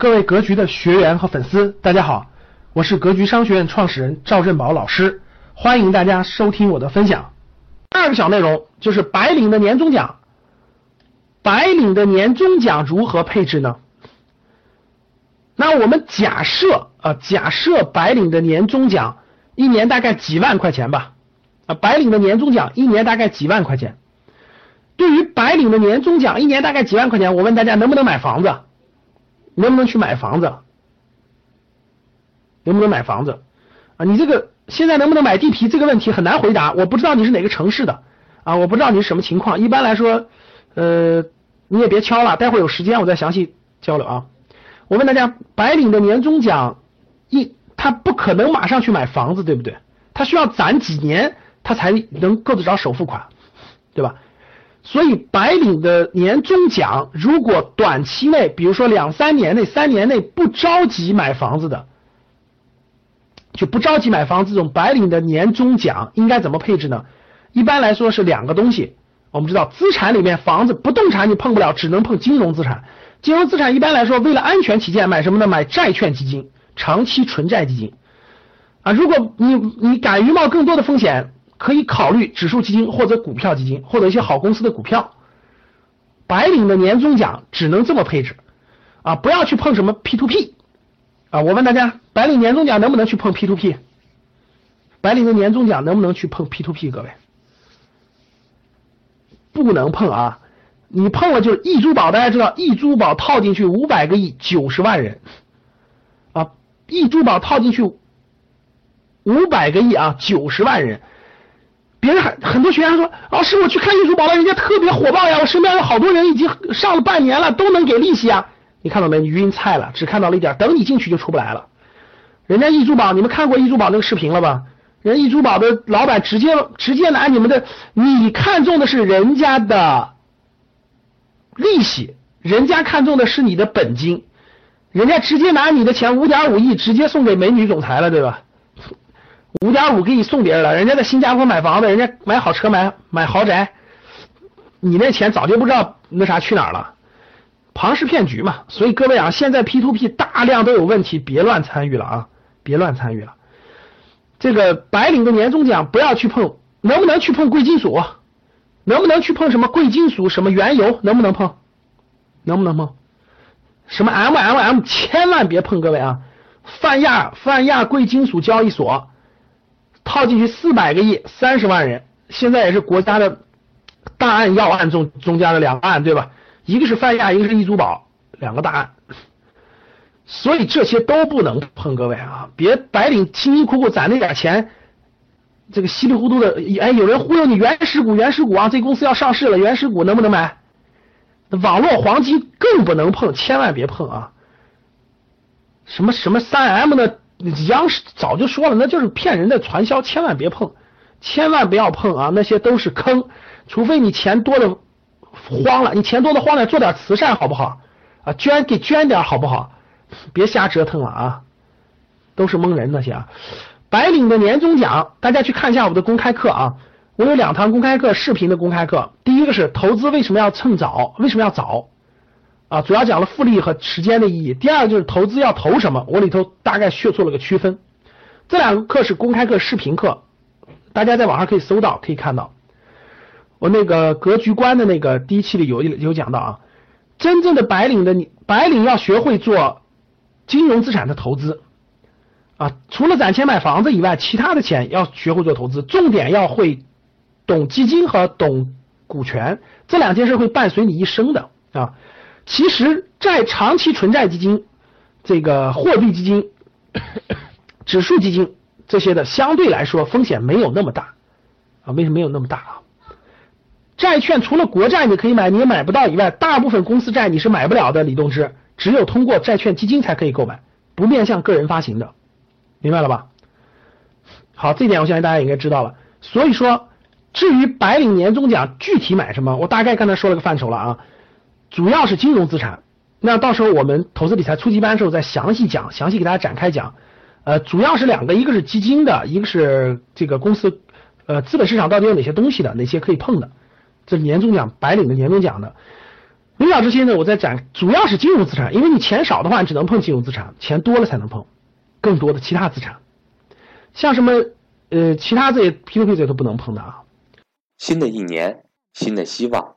各位格局的学员和粉丝，大家好，我是格局商学院创始人赵振宝老师，欢迎大家收听我的分享。第二个小内容就是白领的年终奖，白领的年终奖如何配置呢？那我们假设啊，假设白领的年终奖一年大概几万块钱吧，啊，白领的年终奖一年大概几万块钱。对于白领的年终奖一年大概几万块钱，我问大家能不能买房子？能不能去买房子？能不能买房子？啊，你这个现在能不能买地皮这个问题很难回答，我不知道你是哪个城市的啊，我不知道你是什么情况。一般来说，呃，你也别敲了，待会有时间我再详细交流啊。我问大家，白领的年终奖一，他不可能马上去买房子，对不对？他需要攒几年，他才能够得着首付款，对吧？所以，白领的年终奖如果短期内，比如说两三年内、三年内不着急买房子的，就不着急买房子，这种白领的年终奖应该怎么配置呢？一般来说是两个东西。我们知道，资产里面房子、不动产你碰不了，只能碰金融资产。金融资产一般来说，为了安全起见，买什么呢？买债券基金、长期纯债基金。啊，如果你你敢于冒更多的风险。可以考虑指数基金或者股票基金，或者一些好公司的股票。白领的年终奖只能这么配置啊，不要去碰什么 P to P 啊。我问大家，白领年终奖能不能去碰 P to P？白领的年终奖能不能去碰 P to P？各位，不能碰啊！你碰了就是易珠宝，大家知道易珠宝套进去五百个亿，九十万人啊，易珠宝套进去五百个亿啊，九十万人。别人还很多学员说，老师我去看易珠宝了，人家特别火爆呀，我身边有好多人已经上了半年了，都能给利息啊。你看到没？你晕菜了，只看到了一点，等你进去就出不来了。人家易珠宝，你们看过易珠宝那个视频了吧？人易珠宝的老板直接直接拿你们的，你看中的是人家的利息，人家看中的是你的本金，人家直接拿你的钱五点五亿直接送给美女总裁了，对吧？五点五给你送别人了，人家在新加坡买房子，人家买好车买买豪宅，你那钱早就不知道那啥去哪儿了，庞氏骗局嘛。所以各位啊，现在 P to P 大量都有问题，别乱参与了啊，别乱参与了。这个白领的年终奖不要去碰，能不能去碰贵金属？能不能去碰什么贵金属？什么原油？能不能碰？能不能碰？什么 M M M？千万别碰，各位啊！泛亚泛亚贵金属交易所。套进去四百个亿，三十万人，现在也是国家的大案要案中中间的两个案，对吧？一个是泛亚，一个是易珠宝，两个大案，所以这些都不能碰，各位啊，别白领辛辛苦苦攒那点钱，这个稀里糊涂的，哎，有人忽悠你原始股，原始股啊，这公司要上市了，原始股能不能买？网络黄金更不能碰，千万别碰啊！什么什么三 M 的。央视早就说了，那就是骗人的传销，千万别碰，千万不要碰啊！那些都是坑，除非你钱多的慌了，你钱多的慌了，做点慈善好不好？啊，捐给捐点好不好？别瞎折腾了啊！都是蒙人那些啊！白领的年终奖，大家去看一下我的公开课啊！我有两堂公开课，视频的公开课，第一个是投资为什么要趁早，为什么要早？啊，主要讲了复利和时间的意义。第二个就是投资要投什么，我里头大概去做了个区分。这两个课是公开课、视频课，大家在网上可以搜到，可以看到。我那个格局观的那个第一期里有有讲到啊，真正的白领的你，白领要学会做金融资产的投资啊，除了攒钱买房子以外，其他的钱要学会做投资，重点要会懂基金和懂股权，这两件事会伴随你一生的啊。其实债长期纯债基金、这个货币基金、指数基金这些的，相对来说风险没有那么大啊。为什么没有那么大啊？债券除了国债你可以买，你也买不到以外，大部分公司债你是买不了的。李东芝只有通过债券基金才可以购买，不面向个人发行的，明白了吧？好，这点我相信大家应该知道了。所以说，至于白领年终奖具体买什么，我大概刚才说了个范畴了啊。主要是金融资产，那到时候我们投资理财初级班的时候再详细讲，详细给大家展开讲。呃，主要是两个，一个是基金的，一个是这个公司呃资本市场到底有哪些东西的，哪些可以碰的，这年终奖白领的年终奖的。领导这些呢，我在讲，主要是金融资产，因为你钱少的话，你只能碰金融资产，钱多了才能碰更多的其他资产，像什么呃其他这些 P to P 这些都不能碰的啊。新的一年，新的希望，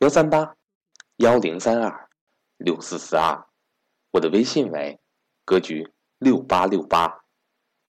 幺三八幺零三二六四四二，我的微信为格局六八六八。